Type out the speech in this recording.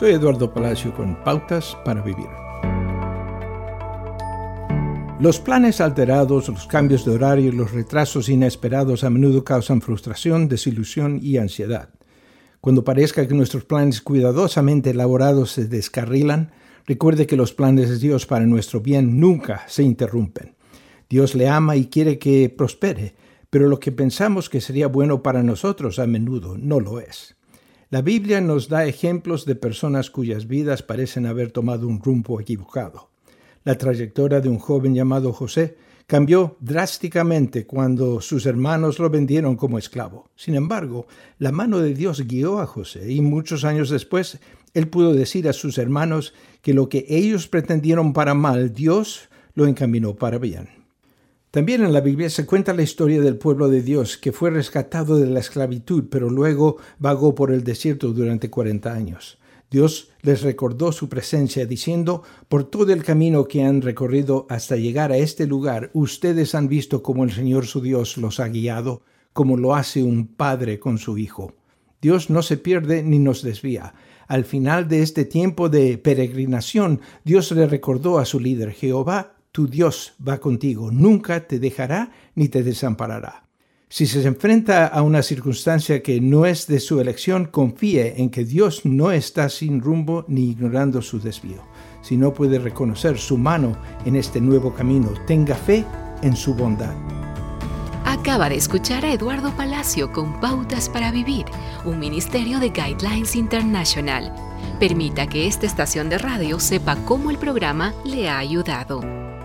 Soy Eduardo Palacio con Pautas para Vivir. Los planes alterados, los cambios de horario y los retrasos inesperados a menudo causan frustración, desilusión y ansiedad. Cuando parezca que nuestros planes cuidadosamente elaborados se descarrilan, recuerde que los planes de Dios para nuestro bien nunca se interrumpen. Dios le ama y quiere que prospere, pero lo que pensamos que sería bueno para nosotros a menudo no lo es. La Biblia nos da ejemplos de personas cuyas vidas parecen haber tomado un rumbo equivocado. La trayectoria de un joven llamado José cambió drásticamente cuando sus hermanos lo vendieron como esclavo. Sin embargo, la mano de Dios guió a José y muchos años después él pudo decir a sus hermanos que lo que ellos pretendieron para mal, Dios lo encaminó para bien. También en la Biblia se cuenta la historia del pueblo de Dios que fue rescatado de la esclavitud, pero luego vagó por el desierto durante 40 años. Dios les recordó su presencia diciendo, por todo el camino que han recorrido hasta llegar a este lugar, ustedes han visto cómo el Señor su Dios los ha guiado, como lo hace un padre con su hijo. Dios no se pierde ni nos desvía. Al final de este tiempo de peregrinación, Dios le recordó a su líder, Jehová tu Dios va contigo, nunca te dejará ni te desamparará. Si se enfrenta a una circunstancia que no es de su elección, confíe en que Dios no está sin rumbo ni ignorando su desvío. Si no puede reconocer su mano en este nuevo camino, tenga fe en su bondad. Acaba de escuchar a Eduardo Palacio con Pautas para Vivir, un ministerio de Guidelines International. Permita que esta estación de radio sepa cómo el programa le ha ayudado.